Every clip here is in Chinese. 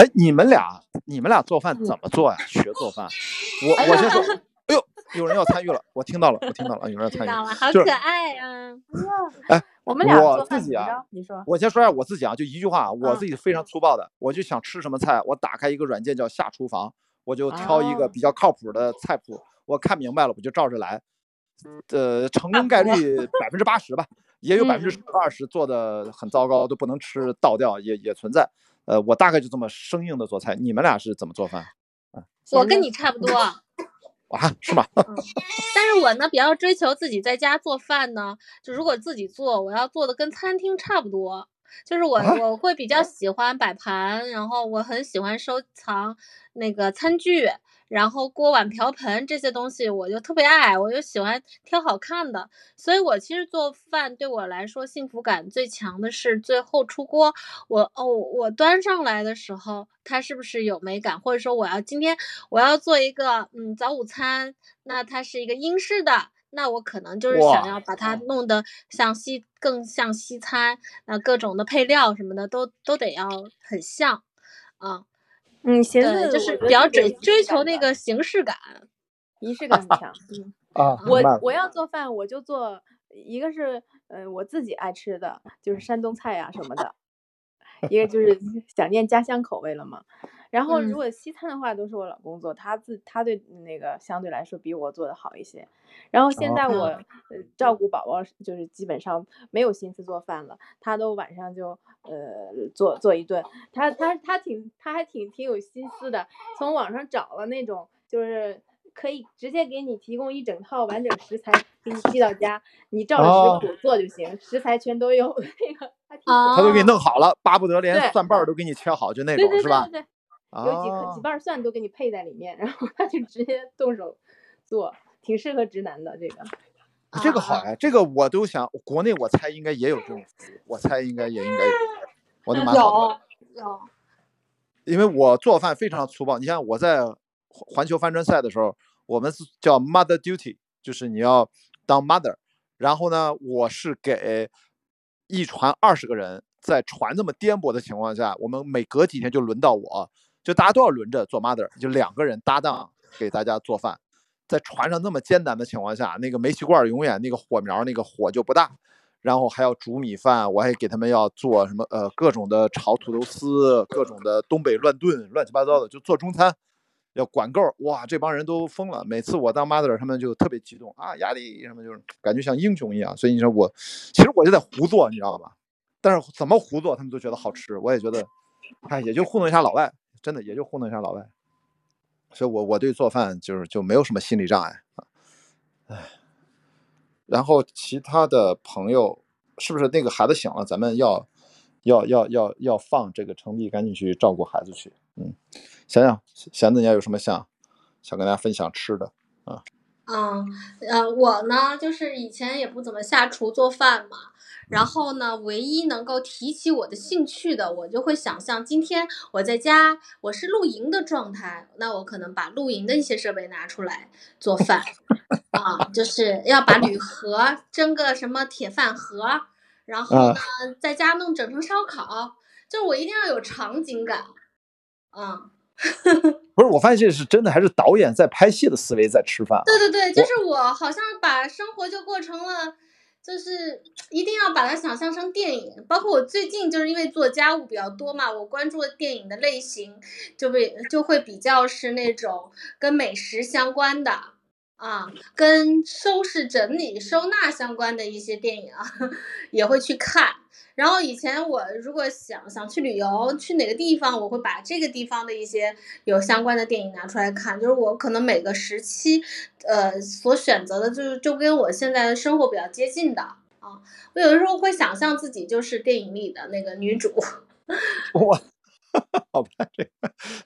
哎，你们俩，你们俩做饭怎么做呀？学做饭，我我先说。哎呦，有人要参与了，我听到了，我听到了，有人要参与。了，好可爱呀！哎，我们俩我自己啊，你说，我先说一下我自己啊，就一句话，我自己非常粗暴的，我就想吃什么菜，我打开一个软件叫下厨房，我就挑一个比较靠谱的菜谱，我看明白了，我就照着来。呃，成功概率百分之八十吧，也有百分之二十做的很糟糕，都不能吃倒掉，也也存在。呃，我大概就这么生硬的做菜。你们俩是怎么做饭？啊我跟你差不多。啊，是吗？但是我呢比较追求自己在家做饭呢，就如果自己做，我要做的跟餐厅差不多。就是我我会比较喜欢摆盘，然后我很喜欢收藏那个餐具。然后锅碗瓢盆这些东西我就特别爱，我就喜欢挑好看的，所以我其实做饭对我来说幸福感最强的是最后出锅，我哦我端上来的时候它是不是有美感，或者说我要今天我要做一个嗯早午餐，那它是一个英式的，那我可能就是想要把它弄得像西更像西餐，那各种的配料什么的都都得要很像，啊。嗯，形式就是比较追追求那个形式感，仪式感很强。嗯啊，我我要做饭，我就做一个是呃我自己爱吃的，就是山东菜呀什么的，一个就是想念家乡口味了嘛。然后如果西餐的话，都是我老公做，他自他对那个相对来说比我做的好一些。然后现在我呃照顾宝宝，就是基本上没有心思做饭了，他都晚上就呃做做一顿。他他他挺他还挺挺有心思的，从网上找了那种就是可以直接给你提供一整套完整食材给你寄到家，你照着食谱做就行，食材全都有 那个。他都给你弄好了，巴不得连蒜瓣都给你切好，就那种是吧？有几颗几瓣蒜都给你配在里面，然后他就直接动手做，挺适合直男的这个。这个好呀，这个我都想，国内我猜应该也有这种服务，我猜应该也应该有，我的妈！有有。因为我做饭非常粗暴，你像我在环球帆船赛的时候，我们是叫 mother duty，就是你要当 mother，然后呢，我是给一船二十个人，在船这么颠簸的情况下，我们每隔几天就轮到我。就大家都要轮着做 mother，就两个人搭档给大家做饭，在船上那么艰难的情况下，那个煤气罐永远那个火苗那个火就不大，然后还要煮米饭，我还给他们要做什么呃各种的炒土豆丝，各种的东北乱炖，乱七八糟的就做中餐，要管够，哇，这帮人都疯了。每次我当 mother，他们就特别激动啊，压力什么就是感觉像英雄一样。所以你说我其实我就在胡做，你知道吧？但是怎么胡做他们都觉得好吃，我也觉得，哎，也就糊弄一下老外。真的也就糊弄一下老外，所以我我对做饭就是就没有什么心理障碍啊，唉，然后其他的朋友是不是那个孩子醒了，咱们要要要要要放这个程璧赶紧去照顾孩子去，嗯，想想贤子，你要有什么想想跟大家分享吃的啊？嗯呃，我呢就是以前也不怎么下厨做饭嘛。然后呢，唯一能够提起我的兴趣的，我就会想象今天我在家，我是露营的状态，那我可能把露营的一些设备拿出来做饭，啊，就是要把铝盒蒸个什么铁饭盒，然后呢，在家弄整成烧烤，就是我一定要有场景感，啊，不是，我发现这是真的，还是导演在拍戏的思维在吃饭？对对对，就是我好像把生活就过成了。就是一定要把它想象成电影，包括我最近就是因为做家务比较多嘛，我关注的电影的类型就被就会比较是那种跟美食相关的啊，跟收拾整理收纳相关的一些电影啊，也会去看。然后以前我如果想想去旅游，去哪个地方，我会把这个地方的一些有相关的电影拿出来看。就是我可能每个时期，呃，所选择的，就是就跟我现在的生活比较接近的啊。我有的时候会想象自己就是电影里的那个女主。哇，好吧，这个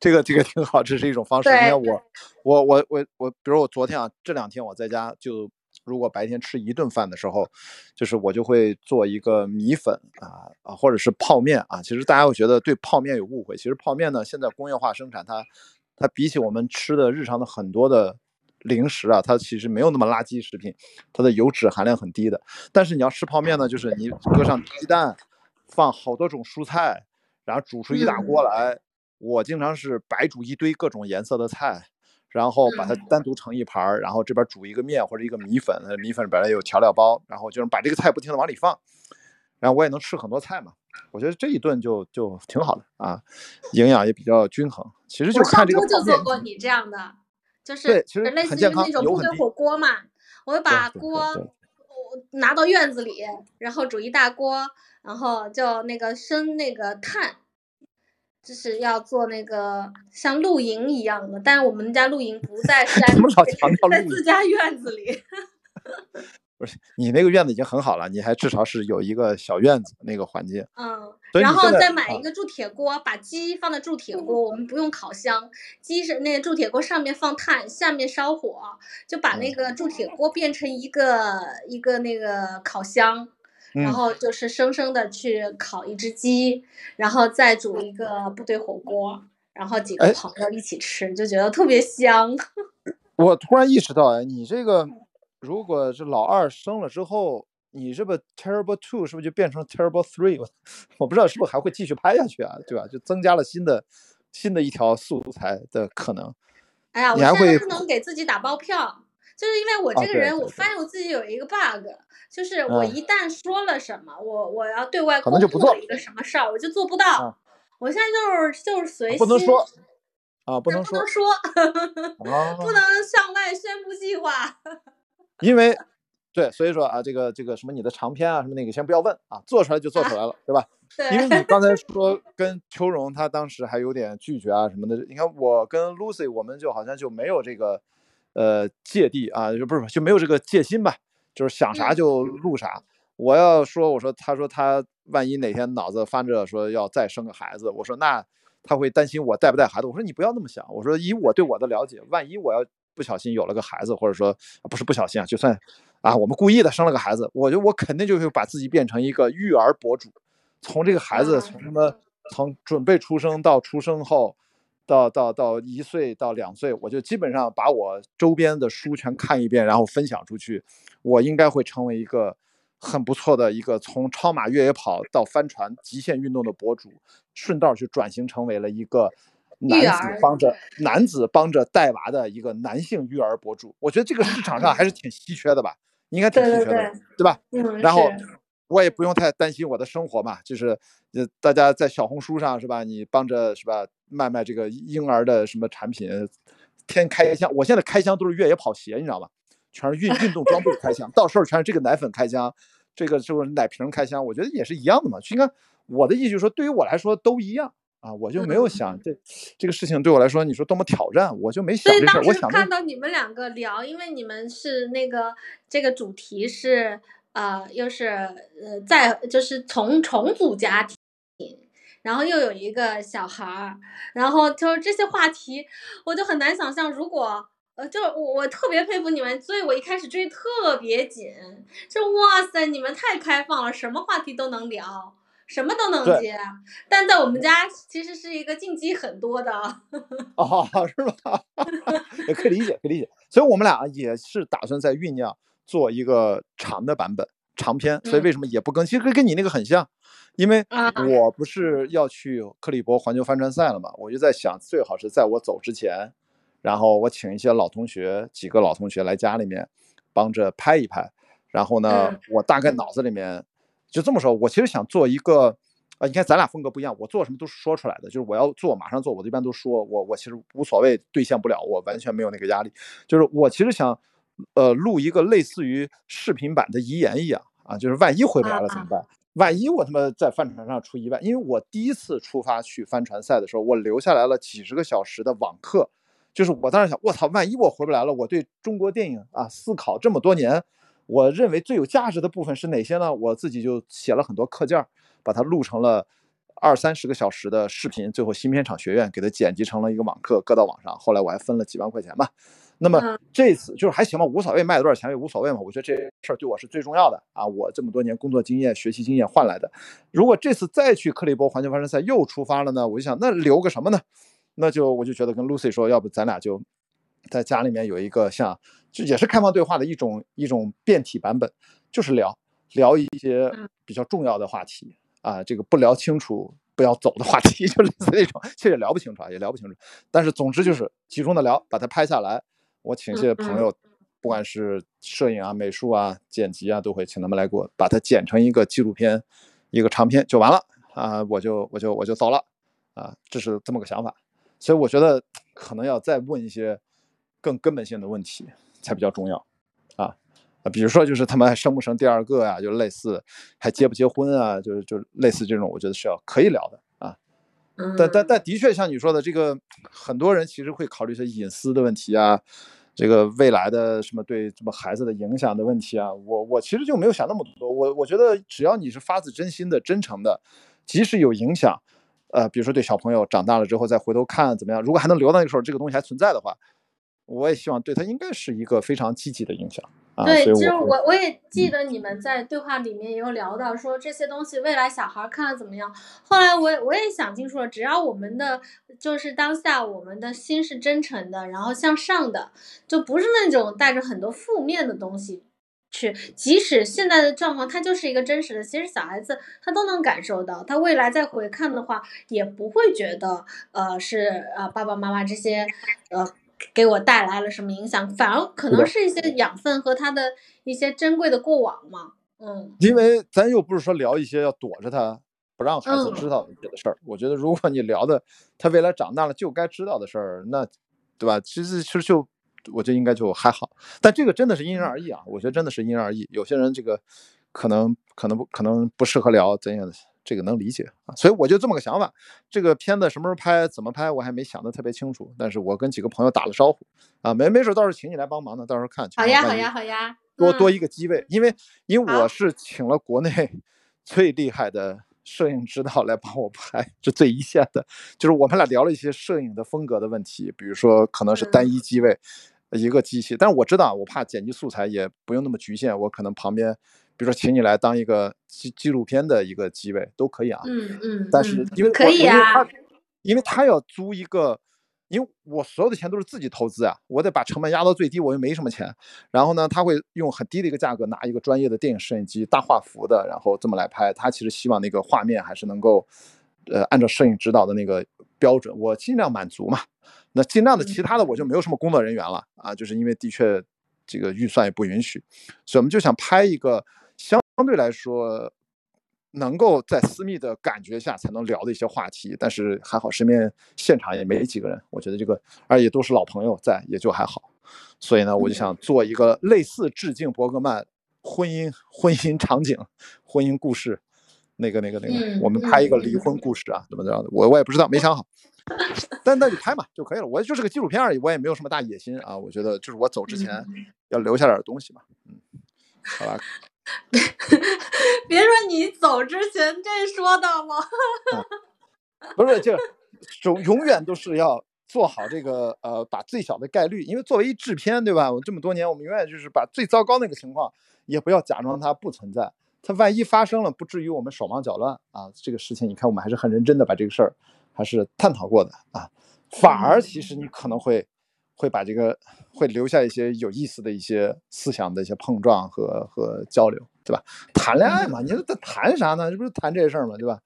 这个这个挺好，这是一种方式。你看我我我我我，比如我昨天啊，这两天我在家就。如果白天吃一顿饭的时候，就是我就会做一个米粉啊啊，或者是泡面啊。其实大家会觉得对泡面有误会，其实泡面呢，现在工业化生产，它它比起我们吃的日常的很多的零食啊，它其实没有那么垃圾食品，它的油脂含量很低的。但是你要吃泡面呢，就是你搁上鸡蛋，放好多种蔬菜，然后煮出一大锅来，我经常是白煮一堆各种颜色的菜，然后把它单独盛一盘儿，然后这边煮一个面或者一个米粉，呃米粉本来有调料包，然后就是把这个菜不停的往里放，然后我也能吃很多菜嘛。我觉得这一顿就就挺好的啊，营养也比较均衡。其实就看这个周就做过你这样的，就是对其实类似于那种部队火锅嘛，我会把锅拿到院子里，然后煮一大锅，然后就那个生那个炭，就是要做那个像露营一样的，但是我们家露营不在山 怎么老里强调露营在自家院子里。不是你那个院子已经很好了，你还至少是有一个小院子那个环境。嗯，然后再买一个铸铁锅，把鸡放在铸铁锅，我们不用烤箱，鸡是那个铸铁锅上面放炭，下面烧火，就把那嗯个铸铁锅变成一个一个那个烤箱，然嗯后就是生生的去烤一只鸡，然后再煮一个部队火锅，然后几个哎朋友一起吃，就觉得特别香。我突然意识到，哎，你这个如果是老二生了之后，你这个 Terrible Two 是不是就变成 Terrible Three？我我不知道是不是还会继续拍下去啊，对吧？就增加了新的新的一条素材的可能。哎呀，我现在不能给自己打包票，就是因为我这个人，我发现我自己有一个 bug，就是我嗯一旦说了什么，我我要对外可公能就不做布一个什么事儿，我就做不到。啊我现在就是就是随心，不能说啊，不能说不能说，啊，不 能向外宣布计划。因为对，所以说啊，这个这个什么你的长篇啊什么那个先不要问啊，做出来就做出来了，对吧？因为，你刚才说跟秋荣他当时还有点拒绝啊什么的，你看我跟 Lucy 我们就好像就没有这个呃芥蒂啊，就不是就没有这个戒心吧，就是想啥嗯就录啥。我要说，我说他说他万一哪天脑子翻着说要再生个孩子，我说那他会担心我带不带孩子。我说你不要那么想，我说以我对我的了解，万一我要不小心有了个孩子，或者说不是不小心啊，就算啊我们故意的生了个孩子，我觉得我肯定就会把自己变成一个育儿博主，从这个孩子啊从什么从准备出生到出生后。到到到一岁到两岁，我就基本上把我周边的书全看一遍，然后分享出去。我应该会成为一个很不错的一个从超马越野跑到帆船极限运动的博主，顺道去转型成为了一个男子帮着男子帮着带娃的一个男性育儿博主。我觉得这个市场上还是挺稀缺的吧，应该挺稀缺的，对对吧？嗯，然后是我也不用太担心我的生活嘛，就是呃，大家在小红书上是吧？你帮着是吧卖卖这个婴儿的什么产品，天开箱，我现在开箱都是越野跑鞋，你知道吧？全是运运动装备开箱，到时候全是这个奶粉开箱，这个就是奶瓶开箱，我觉得也是一样的嘛。应该我的意思就是说，对于我来说都一样啊，我就没有嗯想这这个事情对我来说，你说多么挑战，我就没想这事儿。我想看到你们两个聊，因为你们是那个这个主题是呃，又是呃在就是重重组家庭，然后又有一个小孩儿，然后就是这些话题，我就很难想象，如果呃，就我我特别佩服你们，所以我一开始追特别紧，就哇塞，你们太开放了，什么话题都能聊。什么都能对接，但在我们家其实是一个禁忌很多的。哦，是吧？也可以理解，可以理解。所以我们俩也是打算在酝酿做一个长的版本，长篇。所以嗯为什么也不更？其实跟跟你那个很像，因为啊我不是要去克利伯环球帆船赛了嘛，我就在想，最好是在我走之前，然后我请一些老同学，几个老同学来家里面帮着拍一拍。然后呢，嗯我大概脑子里面就这么说，我其实想做一个。啊，你看咱俩风格不一样，我做什么都是说出来的，就是我要做马上做，我一般都说，我我其实无所谓兑现不了，我完全没有那个压力。就是我其实想，呃，录一个类似于视频版的遗言一样啊，就是万一回不来了怎么办？万一我他妈在帆船上出意外？因为我第一次出发去帆船赛的时候，我留下来了几十个小时的网课，就是我当时想，我操，万一我回不来了，我对中国电影啊思考这么多年，我认为最有价值的部分是哪些呢？我自己就写了很多课件儿。把它录成了二三十个小时的视频，最后新片场学院给它剪辑成了一个网课，搁到网上。后来我还分了几万块钱吧。那么嗯这次就是还行吧，无所谓卖多少钱也无所谓嘛。我觉得这事儿对我是最重要的啊，我这么多年工作经验、学习经验换来的。如果这次再去克利伯环球帆船赛又出发了呢，我就想那留个什么呢？那就我就觉得跟 Lucy 说，要不咱俩就在家里面有一个像，就也是开放对话的一种一种变体版本，就是聊聊一些比较重要的话题。啊，这个不聊清楚不要走的话题，就类似那种，其实也聊不清楚啊，也聊不清楚。但是总之就是集中的聊，把它拍下来。我请一些朋友，不管是摄影啊、美术啊、剪辑啊，都会请他们来给我把它剪成一个纪录片，一个长片就完了啊，我就我就我就走了啊，这是这么个想法。所以我觉得可能要再问一些更根本性的问题才比较重要啊啊，比如说就是他们还生不生第二个呀，就类似还结不结婚啊，就是就类似这种，我觉得是要可以聊的啊。但但但的确像你说的，这个很多人其实会考虑一些隐私的问题啊，这个未来的什么对什么孩子的影响的问题啊，我我其实就没有想那么多。我我觉得只要你是发自真心的、真诚的，即使有影响，呃，比如说对小朋友长大了之后再回头看怎么样，如果还能留到那个时候，这个东西还存在的话，我也希望对他应该是一个非常积极的影响。对，其实我我也记得你们在对话里面也有聊到说这些东西未来小孩看了怎么样。后来我我也想清楚了，只要我们的就是当下我们的心是真诚的，然后向上的，就不是那种带着很多负面的东西去。即使现在的状况它就是一个真实的，其实小孩子他都能感受到，他未来再回看的话也不会觉得呃是呃爸爸妈妈这些呃。给我带来了什么影响？反而可能是一些养分和他的一些珍贵的过往嘛。嗯，因为咱又不是说聊一些要躲着他不让孩子知道的事儿。我觉得如果你聊的他未来长大了就该知道的事儿，那对吧？其实其实就我觉得应该就还好。但这个真的是因人而异啊。我觉得真的是因人而异。有些人这个可能可能不可能不适合聊怎样的。这个能理解啊，所以我就这么个想法。这个片子什么时候拍，怎么拍，我还没想得特别清楚。但是我跟几个朋友打了招呼啊，没没准到时候请你来帮忙呢，到时候看。好呀，好呀，好呀。多多一个机位，因为因为我是请了国内 最厉害的摄影指导来帮我拍，这最一线的。就是我们俩聊了一些摄影的风格的问题，比如说可能是单一机位一个机器，但是我知道我怕剪辑素材也不用那么局限，我可能旁边。比如说，请你来当一个纪纪录片的一个机位都可以啊。嗯嗯。但是因为可以啊，因为他要租一个，因为我所有的钱都是自己投资啊，我得把成本压到最低，我又没什么钱。然后呢，他会用很低的一个价格拿一个专业的电影摄影机，大画幅的，然后这么来拍。他其实希望那个画面还是能够，呃，按照摄影指导的那个标准，我尽量满足嘛。那尽量的，其他的我就没有什么工作人员了啊，就是因为的确这个预算也不允许，所以我们就想拍一个。相对来说，能够在私密的感觉下才能聊的一些话题，但是还好身边现场也没几个人，我觉得这个而且都是老朋友在，也就还好。所以呢，我就想做一个类似致敬伯格曼婚姻婚姻场景、婚姻故事，那个那个那个，我们拍一个离婚故事啊，怎么着的？我我也不知道，没想好。但那就拍嘛就可以了，我就是个纪录片而已，我也没有什么大野心啊。我觉得就是我走之前要留下点东西嘛，嗯，好吧。别说你走之前这说的吗？不是，就永永远都是要做好这个呃，把最小的概率，因为作为一制片，对吧？我这么多年，我们永远就是把最糟糕那个情况，也不要假装它不存在。它万一发生了，不至于我们手忙脚乱啊。这个事情，你看我们还是很认真的把这个事儿还是探讨过的啊。反而其实你可能会。会把这个会留下一些有意思的一些思想的一些碰撞和和交流，对吧？谈恋爱嘛，你说谈啥呢？这不是谈这事儿嘛，对吧？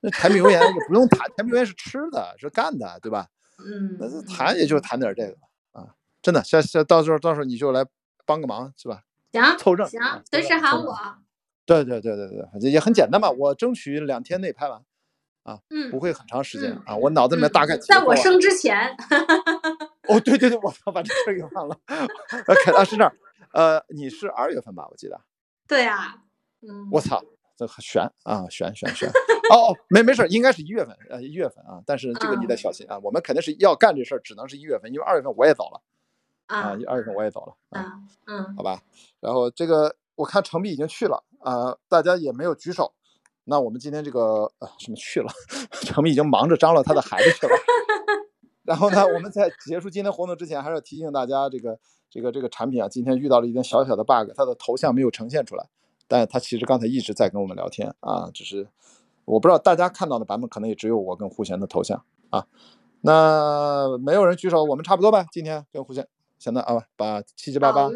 那柴米油盐也不用谈，柴米油盐是吃的，是干的，对吧？嗯，那谈也就谈点这个啊，真的，下下到时候到时候你就来帮个忙，是吧？行，凑证，行，随时喊我。对对对对对，也很简单嘛，我争取两天内拍完。啊，嗯，不会很长时间啊，我脑子里面大概在我生之前。哦，对对对，我操，把这事儿给忘了。凯大是这儿，呃，你是二月份吧？我记得。对啊，嗯。我操，这悬啊，悬悬悬。哦哦，没没事，应该是一月份，呃，一月份啊。但是这个你得小心啊，我们肯定是要干这事儿，只能是一月份，因为二月份我也走了。啊。二月份我也走了。啊。嗯。好吧，然后这个我看程璧已经去了啊，大家也没有举手。那我们今天这个呃什么去了？程璧已经忙着张罗他的孩子去了。然后呢，我们在结束今天活动之前，还是要提醒大家，这个这个这个产品啊，今天遇到了一点小小的 bug，它的头像没有呈现出来。但它其实刚才一直在跟我们聊天啊，只是我不知道大家看到的版本可能也只有我跟胡贤的头像啊。那没有人举手，我们差不多吧？今天跟胡贤现在啊，把七七八八。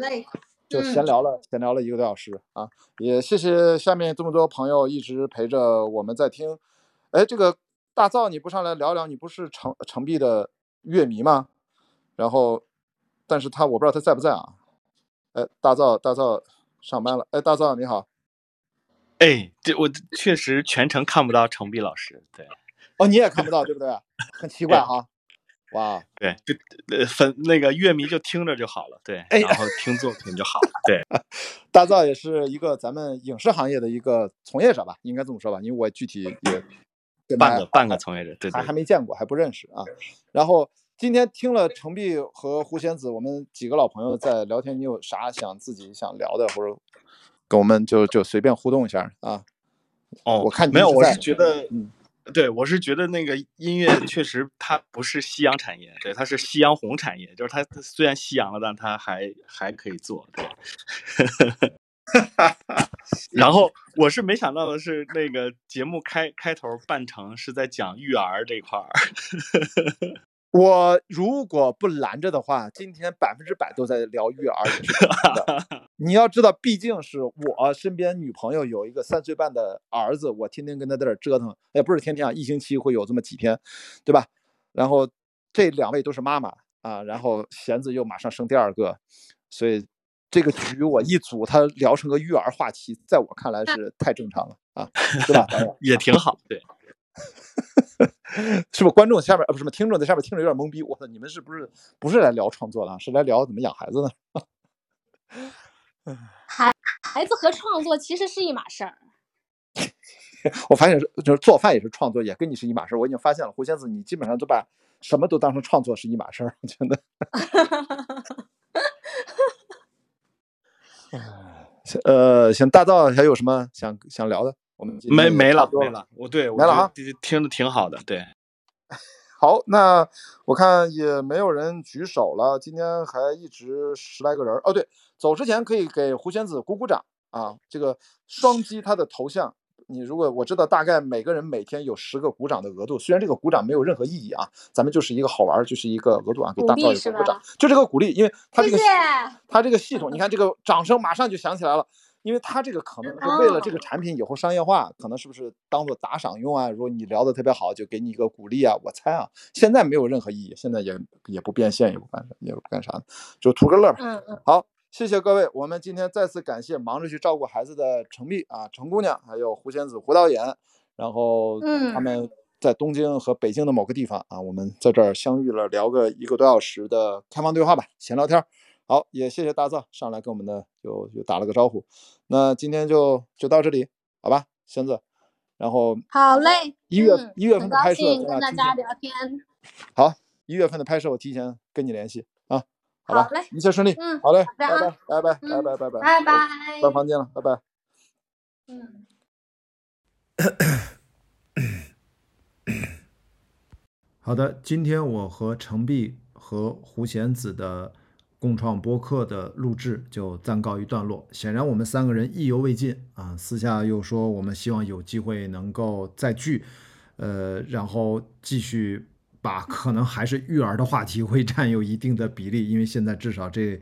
就闲聊了，闲聊了一个多小时啊！也谢谢下面这么多朋友一直陪着我们在听。哎，这个大造你不上来聊聊？你不是程程璧的乐迷吗？然后，但是他我不知道他在不在啊？哎，大灶大灶上班了。哎，大灶你好。哎，这我确实全程看不到程璧老师。对，哦，你也看不到，对不对？很奇怪哈。哇，对，就呃粉那个乐迷就听着就好了，对，然后听作品就好了，对。大灶也是一个咱们影视行业的一个从业者吧，应该这么说吧，因为我具体也半个半个从业者，对，还还没见过，还不认识啊。然后今天听了程璧和胡贤子，我们几个老朋友在聊天，你有啥想自己想聊的，或者跟我们就就随便互动一下啊？哦，我看没有，我是觉得，嗯。对，我是觉得那个音乐确实它不是夕阳产业，对，它是夕阳红产业，就是它虽然夕阳了，但它还还可以做。对，然后我是没想到的是，那个节目开开头半程是在讲育儿这块儿。我如果不拦着的话，今天百分之百都在聊育儿的。你要知道，毕竟是我身边女朋友有一个三岁半的儿子，我天天跟他在这折腾，也不是天天啊，一星期会有这么几天，对吧？然后这两位都是妈妈啊，然后贤子又马上生第二个，所以这个局我一组，他聊成个育儿话题，在我看来是太正常了啊，对吧？也挺好，对。是不是观众下面呃不是什么听众在下面听着有点懵逼？我操，你们是不是不是来聊创作的，是来聊怎么养孩子的？孩孩子和创作其实是一码事儿。我发现是就是做饭也是创作，也跟你是一码事儿。我已经发现了，胡仙子你基本上都把什么都当成创作是一码事儿，我觉得。呃，行，大道还有什么想想聊的？我们没没了没了，我对没了啊，听的挺好的，对。好，那我看也没有人举手了，今天还一直十来个人哦。对，走之前可以给胡仙子鼓鼓掌啊！这个双击他的头像，你如果我知道大概每个人每天有十个鼓掌的额度，虽然这个鼓掌没有任何意义啊，咱们就是一个好玩，就是一个额度啊，给大造一个鼓掌，就这个鼓励，因为他这个他这个系统，你看这个掌声马上就响起来了。因为他这个可能是为了这个产品以后商业化，可能是不是当做打赏用啊？如果你聊得特别好，就给你一个鼓励啊。我猜啊，现在没有任何意义，现在也也不变现，也不干也不干啥的，就图个乐吧。嗯嗯。好，谢谢各位，我们今天再次感谢忙着去照顾孩子的程璧啊，程姑娘，还有胡仙子胡导演，然后他们在东京和北京的某个地方啊，我们在这儿相遇了，聊个一个多小时的开放对话吧，闲聊天。好，也谢谢大灶上来跟我们的就就打了个招呼，那今天就就到这里，好吧，仙子，然后好嘞，一月一月份的拍摄跟大家聊天，好，一月份的拍摄我提前跟你联系啊，好吧，一切顺利，嗯，好嘞，拜拜，拜拜，拜拜，拜拜，拜拜，关房间了，拜拜，嗯。好的，今天我和程璧和胡贤子的共创播客的录制就暂告一段落。显然，我们三个人意犹未尽啊，私下又说我们希望有机会能够再聚，呃，然后继续把可能还是育儿的话题会占有一定的比例，因为现在至少这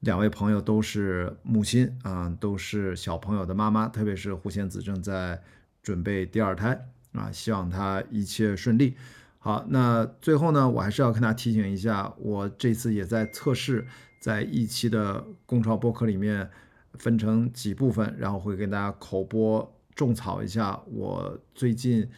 两位朋友都是母亲啊，都是小朋友的妈妈，特别是胡仙子正在准备第二胎啊，希望她一切顺利。好，那最后呢，我还是要跟大家提醒一下，我这次也在测试，在一期的共创播客里面分成几部分，然后会给大家口播种草一下我最近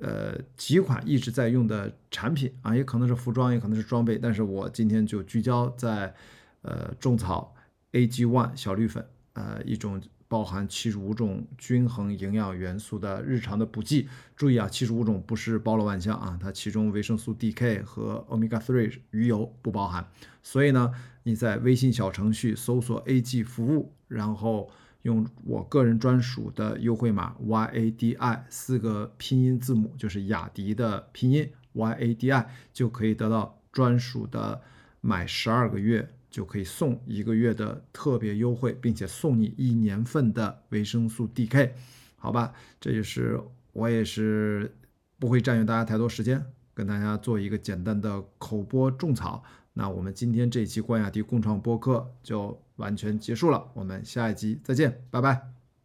呃几款一直在用的产品啊，也可能是服装，也可能是装备，但是我今天就聚焦在呃种草 AG One 小绿粉，呃一种。包含七十五种均衡营养元素的日常的补剂。注意啊，七十五种不是包罗万象啊，它其中维生素 DK 和 Omega Three 鱼油不包含。所以呢，你在微信小程序搜索 AG 服务，然后用我个人专属的优惠码 YADI 四个拼音字母，就是雅迪的拼音 YADI，就可以得到专属的买十二个月。就可以送一个月的特别优惠，并且送你一年份的维生素 DK，好吧？这就是我也是不会占用大家太多时间，跟大家做一个简单的口播种草。那我们今天这期关雅迪共创播客就完全结束了，我们下一集再见，拜拜。